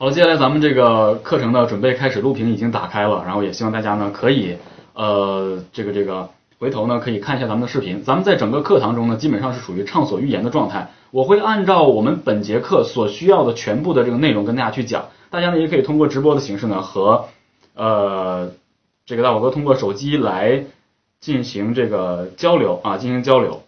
好了，接下来咱们这个课程的准备开始，录屏已经打开了，然后也希望大家呢可以呃这个这个回头呢可以看一下咱们的视频。咱们在整个课堂中呢基本上是属于畅所欲言的状态，我会按照我们本节课所需要的全部的这个内容跟大家去讲。大家呢也可以通过直播的形式呢和呃这个大宝哥通过手机来进行这个交流啊进行交流。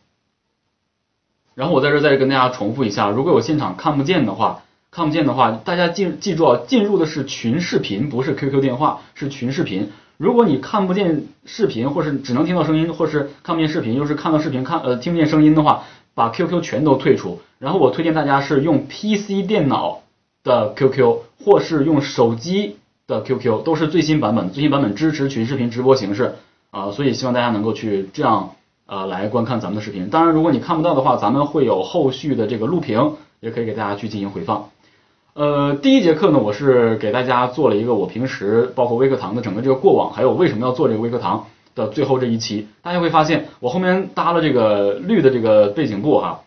然后我在这再跟大家重复一下，如果有现场看不见的话。看不见的话，大家记记住啊，进入的是群视频，不是 QQ 电话，是群视频。如果你看不见视频，或是只能听到声音，或是看不见视频，又是看到视频看呃听不见声音的话，把 QQ 全都退出。然后我推荐大家是用 PC 电脑的 QQ，或是用手机的 QQ，都是最新版本，最新版本支持群视频直播形式啊，所以希望大家能够去这样呃来观看咱们的视频。当然，如果你看不到的话，咱们会有后续的这个录屏，也可以给大家去进行回放。呃，第一节课呢，我是给大家做了一个我平时包括微课堂的整个这个过往，还有为什么要做这个微课堂的最后这一期，大家会发现我后面搭了这个绿的这个背景布哈，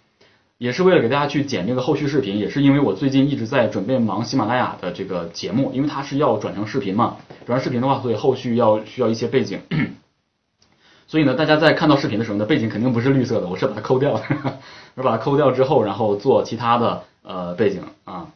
也是为了给大家去剪这个后续视频，也是因为我最近一直在准备忙喜马拉雅的这个节目，因为它是要转成视频嘛，转成视频的话，所以后续要需要一些背景，所以呢，大家在看到视频的时候呢，背景肯定不是绿色的，我是把它抠掉的，我把它抠掉之后，然后做其他的呃背景啊。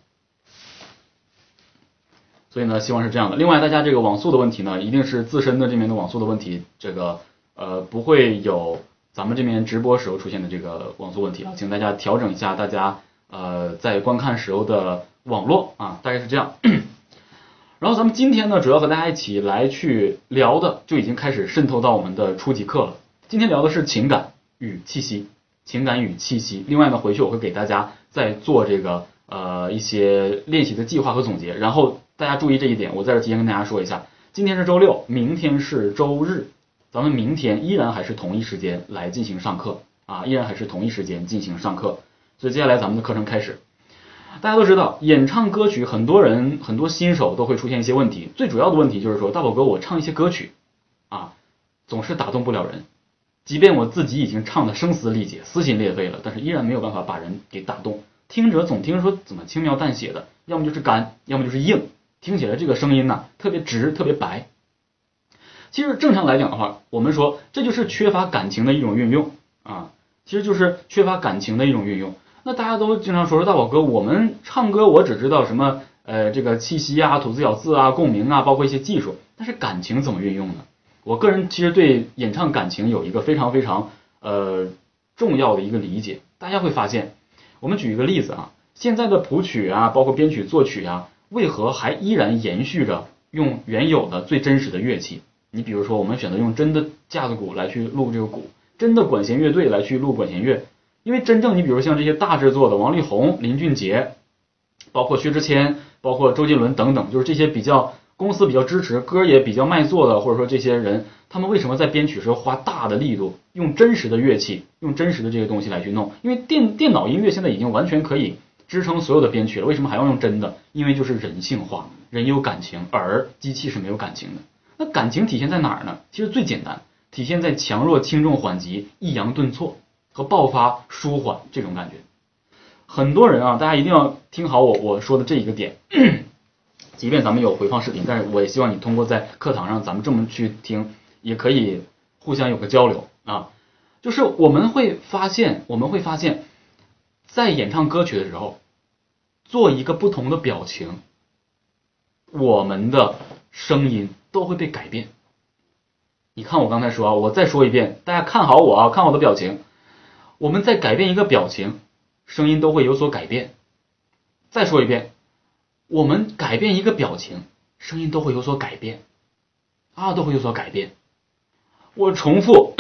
所以呢，希望是这样的。另外，大家这个网速的问题呢，一定是自身的这边的网速的问题，这个呃不会有咱们这边直播时候出现的这个网速问题啊，请大家调整一下大家呃在观看时候的网络啊，大概是这样。然后咱们今天呢，主要和大家一起来去聊的，就已经开始渗透到我们的初级课了。今天聊的是情感与气息，情感与气息。另外呢，回去我会给大家再做这个呃一些练习的计划和总结，然后。大家注意这一点，我在这提前跟大家说一下，今天是周六，明天是周日，咱们明天依然还是同一时间来进行上课啊，依然还是同一时间进行上课。所以接下来咱们的课程开始。大家都知道，演唱歌曲，很多人很多新手都会出现一些问题，最主要的问题就是说，大宝哥我唱一些歌曲啊，总是打动不了人，即便我自己已经唱的声嘶力竭、撕心裂肺了，但是依然没有办法把人给打动。听者总听说怎么轻描淡写的，要么就是干，要么就是硬。听起来这个声音呢特别直特别白，其实正常来讲的话，我们说这就是缺乏感情的一种运用啊，其实就是缺乏感情的一种运用。那大家都经常说说大宝哥，我们唱歌我只知道什么呃这个气息啊、吐字咬字啊、共鸣啊，包括一些技术，但是感情怎么运用呢？我个人其实对演唱感情有一个非常非常呃重要的一个理解。大家会发现，我们举一个例子啊，现在的谱曲啊，包括编曲作曲啊。为何还依然延续着用原有的最真实的乐器？你比如说，我们选择用真的架子鼓来去录这个鼓，真的管弦乐队来去录管弦乐，因为真正你比如像这些大制作的王力宏、林俊杰，包括薛之谦、包括周杰伦等等，就是这些比较公司比较支持、歌也比较卖座的，或者说这些人，他们为什么在编曲时候花大的力度，用真实的乐器，用真实的这些东西来去弄？因为电电脑音乐现在已经完全可以。支撑所有的编曲了，为什么还要用真的？因为就是人性化，人有感情，而机器是没有感情的。那感情体现在哪儿呢？其实最简单，体现在强弱轻重缓急、抑扬顿挫和爆发舒缓这种感觉。很多人啊，大家一定要听好我我说的这一个点。即便咱们有回放视频，但是我也希望你通过在课堂上咱们这么去听，也可以互相有个交流啊。就是我们会发现，我们会发现。在演唱歌曲的时候，做一个不同的表情，我们的声音都会被改变。你看我刚才说啊，我再说一遍，大家看好我啊，看我的表情。我们在改变一个表情，声音都会有所改变。再说一遍，我们改变一个表情，声音都会有所改变，啊，都会有所改变。我重复，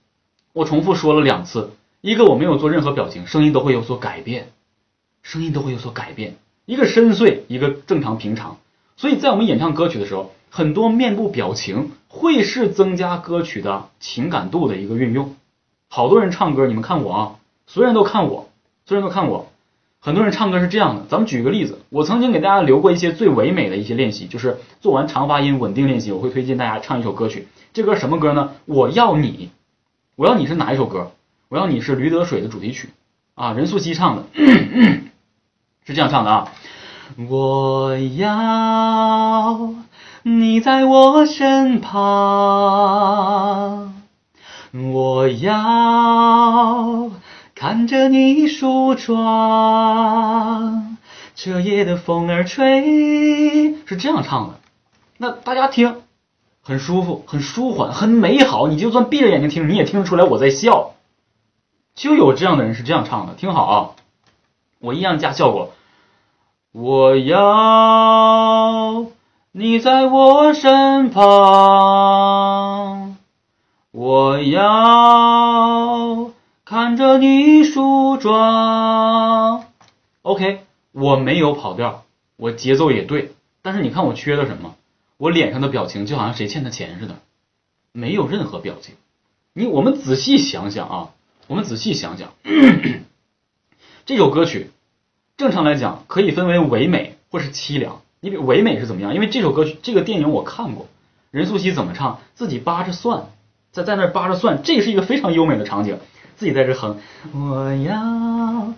我重复说了两次。一个我没有做任何表情，声音都会有所改变，声音都会有所改变。一个深邃，一个正常平常。所以在我们演唱歌曲的时候，很多面部表情会是增加歌曲的情感度的一个运用。好多人唱歌，你们看我啊，所有人都看我，所有人都看我。很多人唱歌是这样的，咱们举个例子，我曾经给大家留过一些最唯美的一些练习，就是做完长发音稳定练习，我会推荐大家唱一首歌曲。这歌什么歌呢？我要你，我要你是哪一首歌？我要你是驴得水的主题曲啊，任素汐唱的，是这样唱的啊。我要你在我身旁，我要看着你梳妆，这夜的风儿吹，是这样唱的。那大家听，很舒服，很舒缓，很美好。你就算闭着眼睛听，你也听得出来我在笑。就有这样的人是这样唱的，听好啊，我一样加效果。我要你在我身旁，我要看着你梳妆。OK，我没有跑调，我节奏也对，但是你看我缺的什么？我脸上的表情就好像谁欠他钱似的，没有任何表情。你我们仔细想想啊，我们仔细想想，这首歌曲。正常来讲，可以分为唯美或是凄凉。你比唯美是怎么样？因为这首歌曲、这个电影我看过，任素汐怎么唱？自己扒着蒜，在在那扒着蒜，这是一个非常优美的场景。自己在这哼，我要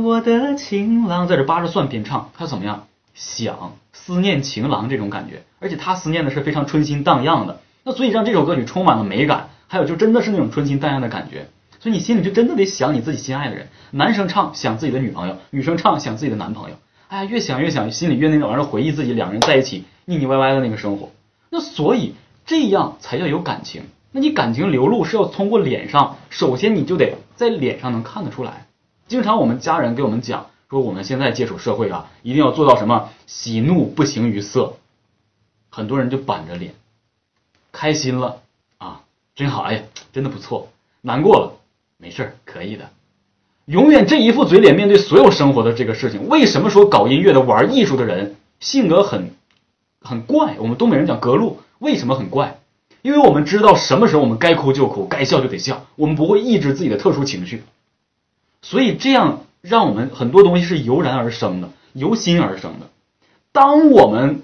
我的情郎，在这扒着蒜边唱，他怎么样？想思念情郎这种感觉，而且他思念的是非常春心荡漾的。那所以让这首歌曲充满了美感，还有就真的是那种春心荡漾的感觉。所以你心里就真的得想你自己心爱的人。男生唱想自己的女朋友，女生唱想自己的男朋友。哎呀，越想越想，心里越那种，完了回忆自己两个人在一起腻腻歪歪的那个生活。那所以这样才叫有感情。那你感情流露是要通过脸上，首先你就得在脸上能看得出来。经常我们家人给我们讲说，我们现在接触社会啊，一定要做到什么喜怒不形于色。很多人就板着脸，开心了啊，真好，哎呀，真的不错。难过了。没事儿，可以的。永远这一副嘴脸面对所有生活的这个事情。为什么说搞音乐的、玩艺术的人性格很很怪？我们东北人讲格路，为什么很怪？因为我们知道什么时候我们该哭就哭，该笑就得笑，我们不会抑制自己的特殊情绪。所以这样让我们很多东西是油然而生的，由心而生的。当我们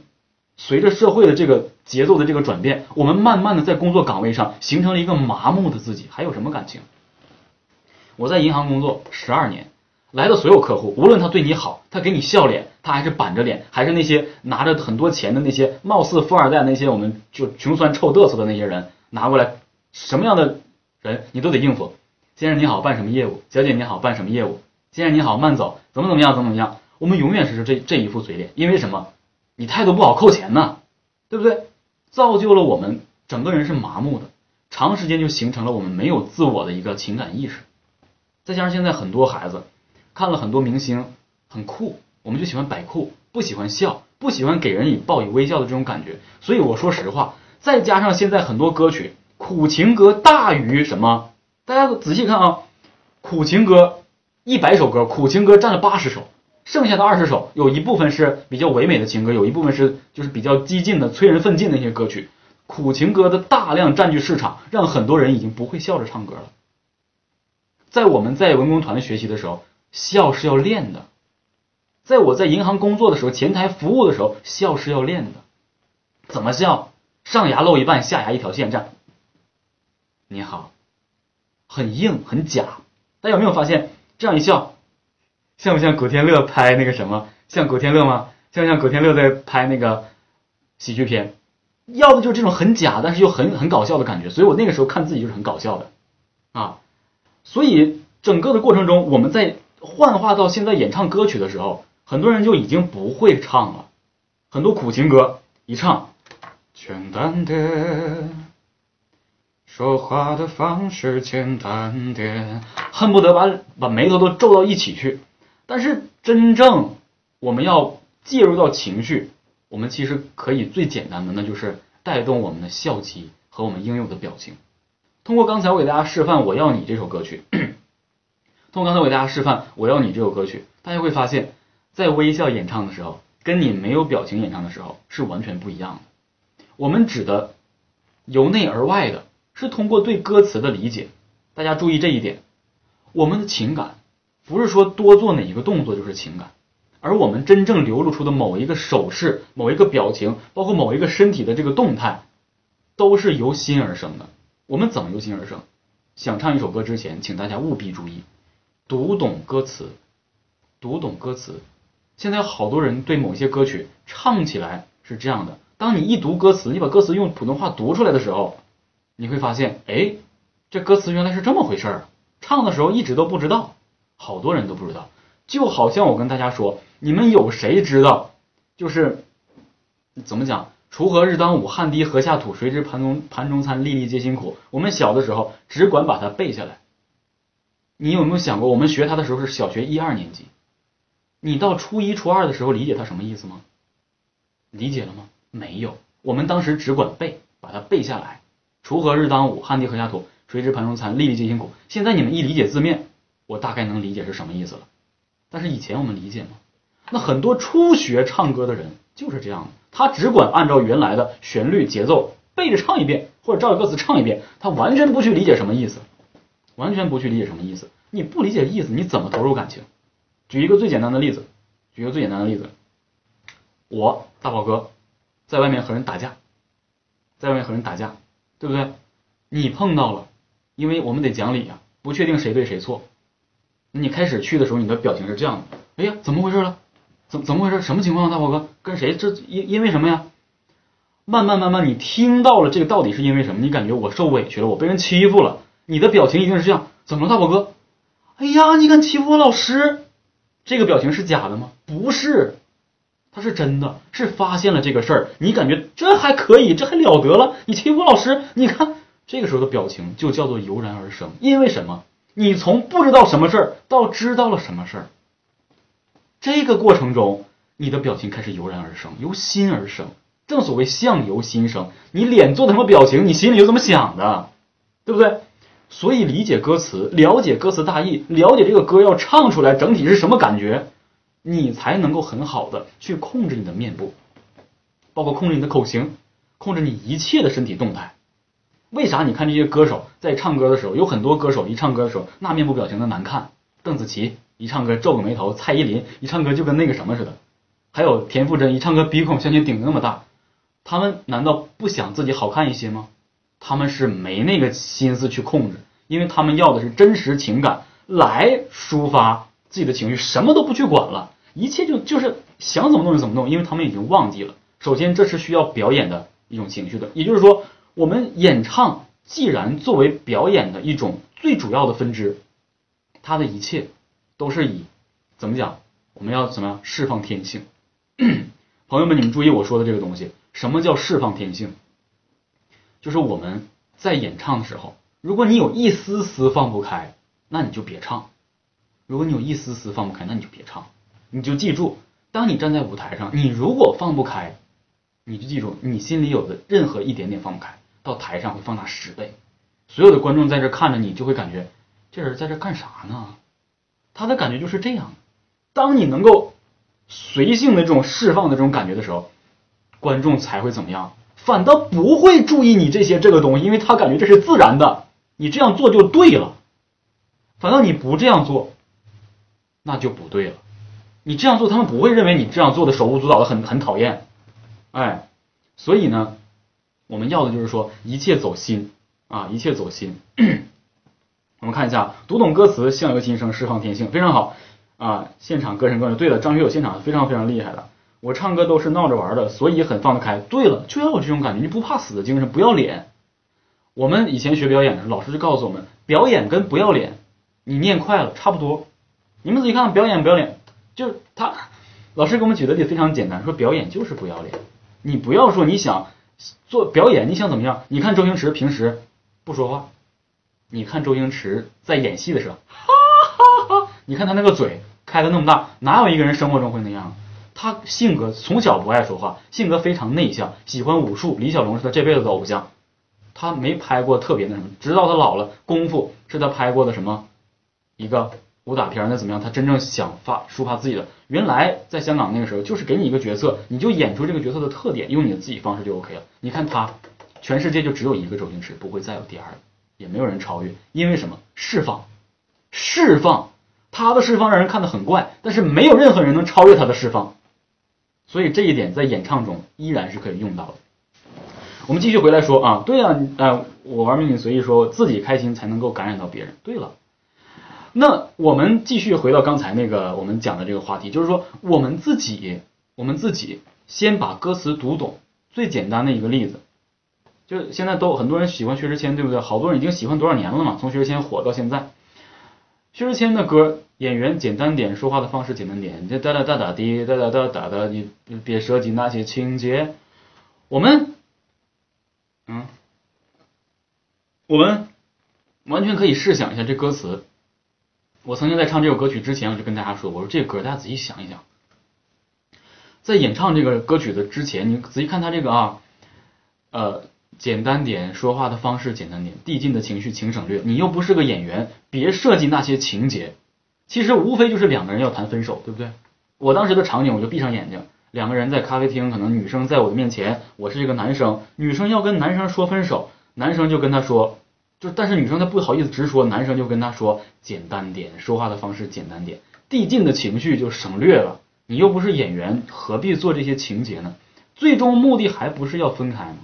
随着社会的这个节奏的这个转变，我们慢慢的在工作岗位上形成了一个麻木的自己，还有什么感情？我在银行工作十二年，来的所有客户，无论他对你好，他给你笑脸，他还是板着脸，还是那些拿着很多钱的那些貌似富二代那些我们就穷酸臭嘚瑟的那些人拿过来，什么样的人你都得应付。先生你好，办什么业务？小姐你好，办什么业务？先生你好，慢走，怎么怎么样，怎么怎么样？我们永远是这这一副嘴脸，因为什么？你态度不好扣钱呢，对不对？造就了我们整个人是麻木的，长时间就形成了我们没有自我的一个情感意识。再加上现在很多孩子看了很多明星很酷，我们就喜欢摆酷，不喜欢笑，不喜欢给人以报以微笑的这种感觉。所以我说实话，再加上现在很多歌曲苦情歌大于什么？大家仔细看啊，苦情歌一百首歌，苦情歌占了八十首，剩下的二十首有一部分是比较唯美的情歌，有一部分是就是比较激进的催人奋进的一些歌曲。苦情歌的大量占据市场，让很多人已经不会笑着唱歌了。在我们在文工团学习的时候，笑是要练的；在我在银行工作的时候，前台服务的时候，笑是要练的。怎么笑？上牙露一半，下牙一条线，这样。你好，很硬很假。大家有没有发现，这样一笑，像不像古天乐拍那个什么？像古天乐吗？像不像古天乐在拍那个喜剧片？要的就是这种很假，但是又很很搞笑的感觉。所以我那个时候看自己就是很搞笑的啊。所以整个的过程中，我们在幻化到现在演唱歌曲的时候，很多人就已经不会唱了。很多苦情歌一唱，简单点，说话的方式简单点，恨不得把把眉头都皱到一起去。但是真正我们要介入到情绪，我们其实可以最简单的，那就是带动我们的笑肌和我们应有的表情。通过刚才我给大家示范《我要你》这首歌曲，通过刚才我给大家示范《我要你》这首歌曲，大家会发现，在微笑演唱的时候，跟你没有表情演唱的时候是完全不一样的。我们指的由内而外的，是通过对歌词的理解。大家注意这一点，我们的情感不是说多做哪一个动作就是情感，而我们真正流露出的某一个手势、某一个表情，包括某一个身体的这个动态，都是由心而生的。我们怎么由心而生？想唱一首歌之前，请大家务必注意，读懂歌词，读懂歌词，现在好多人对某些歌曲唱起来是这样的，当你一读歌词，你把歌词用普通话读出来的时候，你会发现，哎，这歌词原来是这么回事儿，唱的时候一直都不知道，好多人都不知道。就好像我跟大家说，你们有谁知道，就是怎么讲？锄禾日当午，汗滴禾下土，谁知盘中盘中餐，粒粒皆辛苦。我们小的时候只管把它背下来。你有没有想过，我们学它的时候是小学一二年级，你到初一初二的时候理解它什么意思吗？理解了吗？没有，我们当时只管背，把它背下来。锄禾日当午，汗滴禾下土，谁知盘中餐，粒粒皆辛苦。现在你们一理解字面，我大概能理解是什么意思了。但是以前我们理解吗？那很多初学唱歌的人就是这样的，他只管按照原来的旋律节奏背着唱一遍，或者照着歌词唱一遍，他完全不去理解什么意思，完全不去理解什么意思。你不理解意思，你怎么投入感情？举一个最简单的例子，举一个最简单的例子，我大宝哥在外面和人打架，在外面和人打架，对不对？你碰到了，因为我们得讲理呀，不确定谁对谁错。你开始去的时候，你的表情是这样的，哎呀，怎么回事了？怎怎么回事？什么情况？大宝哥跟谁？这因因为什么呀？慢慢慢慢，你听到了这个到底是因为什么？你感觉我受委屈了，我被人欺负了，你的表情一定是这样。怎么了，大宝哥？哎呀，你敢欺负我老师？这个表情是假的吗？不是，他是真的，是发现了这个事儿。你感觉这还可以，这还了得了？你欺负我老师？你看这个时候的表情就叫做油然而生。因为什么？你从不知道什么事儿到知道了什么事儿，这个过程中，你的表情开始油然而生，由心而生。正所谓相由心生，你脸做的什么表情，你心里就怎么想的，对不对？所以理解歌词，了解歌词大意，了解这个歌要唱出来整体是什么感觉，你才能够很好的去控制你的面部，包括控制你的口型，控制你一切的身体动态。为啥？你看这些歌手在唱歌的时候，有很多歌手一唱歌的时候，那面部表情的难看。邓紫棋一唱歌皱个眉头，蔡依林一唱歌就跟那个什么似的，还有田馥甄一唱歌鼻孔向前顶那么大，他们难道不想自己好看一些吗？他们是没那个心思去控制，因为他们要的是真实情感来抒发自己的情绪，什么都不去管了，一切就就是想怎么弄就怎么弄，因为他们已经忘记了。首先，这是需要表演的一种情绪的，也就是说。我们演唱既然作为表演的一种最主要的分支，它的一切都是以怎么讲？我们要怎么样释放天性？朋友们，你们注意我说的这个东西，什么叫释放天性？就是我们在演唱的时候，如果你有一丝丝放不开，那你就别唱；如果你有一丝丝放不开，那你就别唱。你就记住，当你站在舞台上，你如果放不开，你就记住，你心里有的任何一点点放不开。到台上会放大十倍，所有的观众在这看着你，就会感觉这人在这干啥呢？他的感觉就是这样。当你能够随性的这种释放的这种感觉的时候，观众才会怎么样？反倒不会注意你这些这个东西，因为他感觉这是自然的，你这样做就对了。反倒你不这样做，那就不对了。你这样做，他们不会认为你这样做的手舞足蹈的很很讨厌。哎，所以呢。我们要的就是说，一切走心啊，一切走心。看一下，读懂歌词，相由心生，释放天性，非常好啊！现场歌神歌手，对了，张学友现场非常非常厉害的。我唱歌都是闹着玩的，所以很放得开。对了，就要有这种感觉，你不怕死的精神，不要脸。我们以前学表演的时候，老师就告诉我们，表演跟不要脸，你念快了差不多。你们仔细看，表演不要脸，就是他老师给我们举的例子非常简单，说表演就是不要脸。你不要说你想。做表演，你想怎么样？你看周星驰平时不说话，你看周星驰在演戏的时候，哈哈哈！你看他那个嘴开的那么大，哪有一个人生活中会那样？他性格从小不爱说话，性格非常内向，喜欢武术。李小龙是他这辈子的偶像，他没拍过特别那什么，直到他老了，功夫是他拍过的什么一个。武打片那怎么样？他真正想发抒发自己的，原来在香港那个时候，就是给你一个角色，你就演出这个角色的特点，用你的自己方式就 OK 了。你看他，全世界就只有一个周星驰，不会再有第二，也没有人超越。因为什么？释放，释放，他的释放让人看得很怪，但是没有任何人能超越他的释放。所以这一点在演唱中依然是可以用到的。我们继续回来说啊，对啊，呃，我玩命你随意说，自己开心才能够感染到别人。对了。那我们继续回到刚才那个我们讲的这个话题，就是说我们自己，我们自己先把歌词读懂。最简单的一个例子，就现在都很多人喜欢薛之谦，对不对？好多人已经喜欢多少年了嘛？从薛之谦火到现在，薛之谦的歌演员简单点，说话的方式简单点，这哒哒哒哒滴哒哒哒哒哒，你别涉及那些情节。我们，嗯，我们完全可以试想一下这歌词。我曾经在唱这首歌曲之前，我就跟大家说，我说这歌大家仔细想一想。在演唱这个歌曲的之前，你仔细看他这个啊，呃，简单点，说话的方式简单点，递进的情绪请省略。你又不是个演员，别设计那些情节。其实无非就是两个人要谈分手，对不对？我当时的场景，我就闭上眼睛，两个人在咖啡厅，可能女生在我的面前，我是一个男生，女生要跟男生说分手，男生就跟他说，就但是女生她不好意思直说，男生就跟他说简单点，说话的方式简单点，递进的情绪就省略了。你又不是演员，何必做这些情节呢？最终目的还不是要分开吗？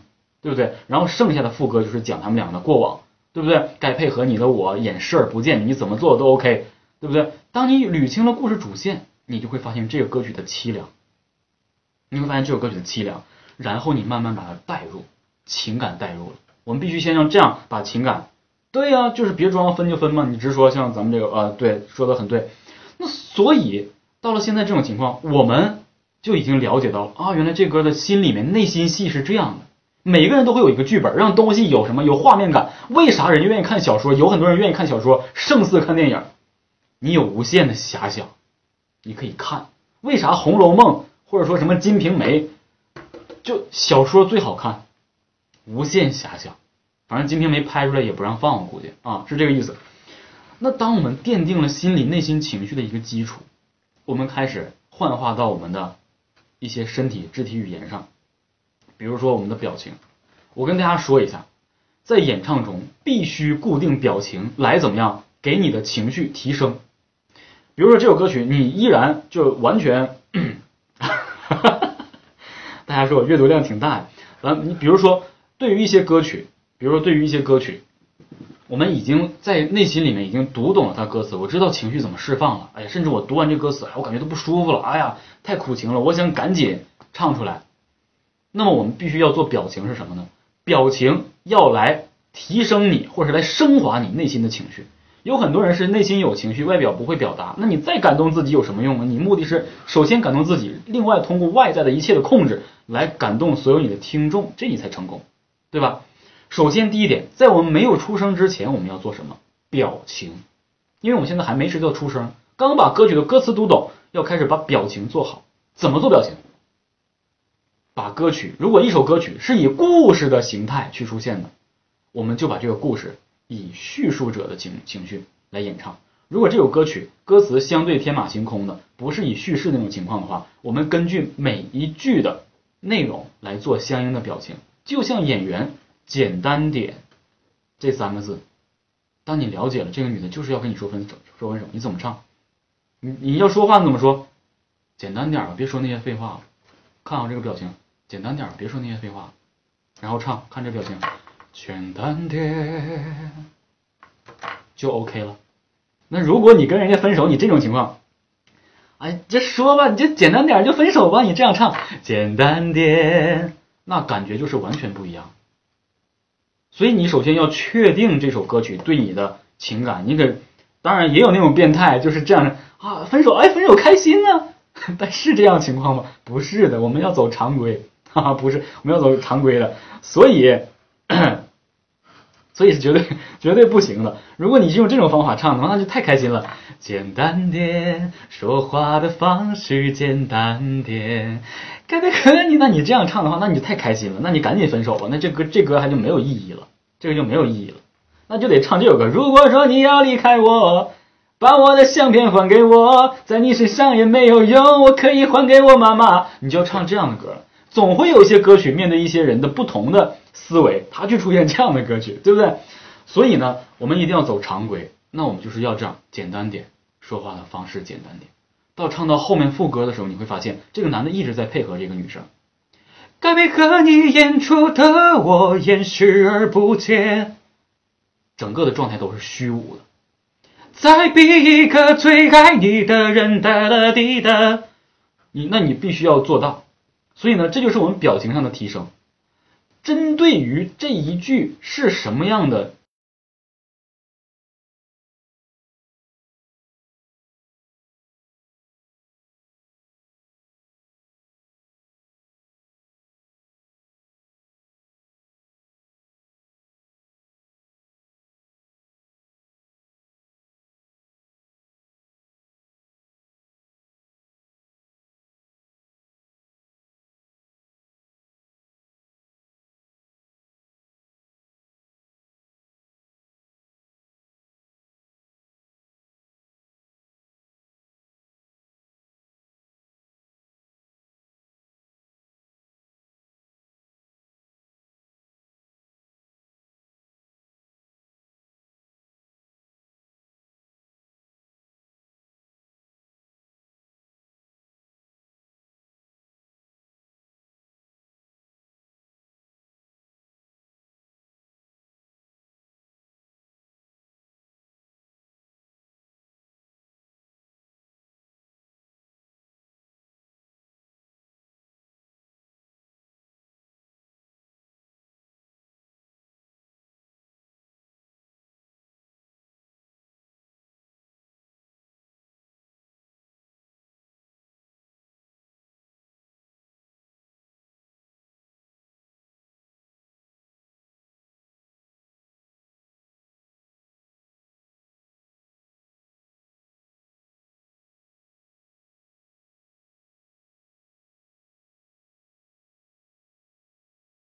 对不对？然后剩下的副歌就是讲他们俩的过往，对不对？该配合你的我演视而不见，你怎么做都 OK，对不对？当你捋清了故事主线，你就会发现这个歌曲的凄凉，你会发现这首歌曲的凄凉，然后你慢慢把它带入，情感带入了。我们必须先让这样把情感，对呀，就是别装分就分嘛，你直说，像咱们这个呃，对，说的很对。那所以。到了现在这种情况，我们就已经了解到啊，原来这歌的心里面内心戏是这样的。每个人都会有一个剧本，让东西有什么有画面感。为啥人愿意看小说？有很多人愿意看小说，胜似看电影。你有无限的遐想，你可以看。为啥《红楼梦》或者说什么《金瓶梅》，就小说最好看？无限遐想。反正《金瓶梅》拍出来也不让放，我估计啊是这个意思。那当我们奠定了心理内心情绪的一个基础。我们开始幻化到我们的一些身体肢体语言上，比如说我们的表情。我跟大家说一下，在演唱中必须固定表情来怎么样给你的情绪提升。比如说这首歌曲，你依然就完全，大家说我阅读量挺大的。咱你比如说对于一些歌曲，比如说对于一些歌曲。我们已经在内心里面已经读懂了它歌词，我知道情绪怎么释放了。哎呀，甚至我读完这歌词，哎，我感觉都不舒服了。哎呀，太苦情了，我想赶紧唱出来。那么我们必须要做表情是什么呢？表情要来提升你，或者来升华你内心的情绪。有很多人是内心有情绪，外表不会表达。那你再感动自己有什么用呢？你目的是首先感动自己，另外通过外在的一切的控制来感动所有你的听众，这你才成功，对吧？首先，第一点，在我们没有出声之前，我们要做什么？表情，因为我们现在还没时候出声，刚把歌曲的歌词读懂，要开始把表情做好。怎么做表情？把歌曲，如果一首歌曲是以故事的形态去出现的，我们就把这个故事以叙述者的情情绪来演唱。如果这首歌曲歌词相对天马行空的，不是以叙事那种情况的话，我们根据每一句的内容来做相应的表情，就像演员。简单点，这三个字，当你了解了这个女的就是要跟你说分手，说分手，你怎么唱？你你要说话你怎么说？简单点吧，别说那些废话了。看好这个表情，简单点，别说那些废话，然后唱，看这表情，简单点，就 OK 了。那如果你跟人家分手，你这种情况，哎，就说吧，你就简单点就分手吧，你这样唱，简单点，那感觉就是完全不一样。所以你首先要确定这首歌曲对你的情感，你可当然也有那种变态，就是这样。的啊，分手哎，分手开心啊，但是这样情况吗？不是的，我们要走常规，哈哈，不是，我们要走常规的，所以，所以是绝对绝对不行的。如果你是用这种方法唱的话，那就太开心了。简单点，说话的方式简单点。可可可你，那你这样唱的话，那你就太开心了，那你赶紧分手吧，那这歌这歌还就没有意义了，这个就没有意义了，那就得唱这首歌。如果说你要离开我，把我的相片还给我，在你身上也没有用，我可以还给我妈妈。你就要唱这样的歌，总会有一些歌曲面对一些人的不同的思维，他去出现这样的歌曲，对不对？所以呢，我们一定要走常规，那我们就是要这样简单点，说话的方式简单点。到唱到后面副歌的时候，你会发现这个男的一直在配合这个女生。该配合你演出的我演视而不见，整个的状态都是虚无的。再比一个最爱你的人哒啦滴哒，你那你必须要做到。所以呢，这就是我们表情上的提升。针对于这一句是什么样的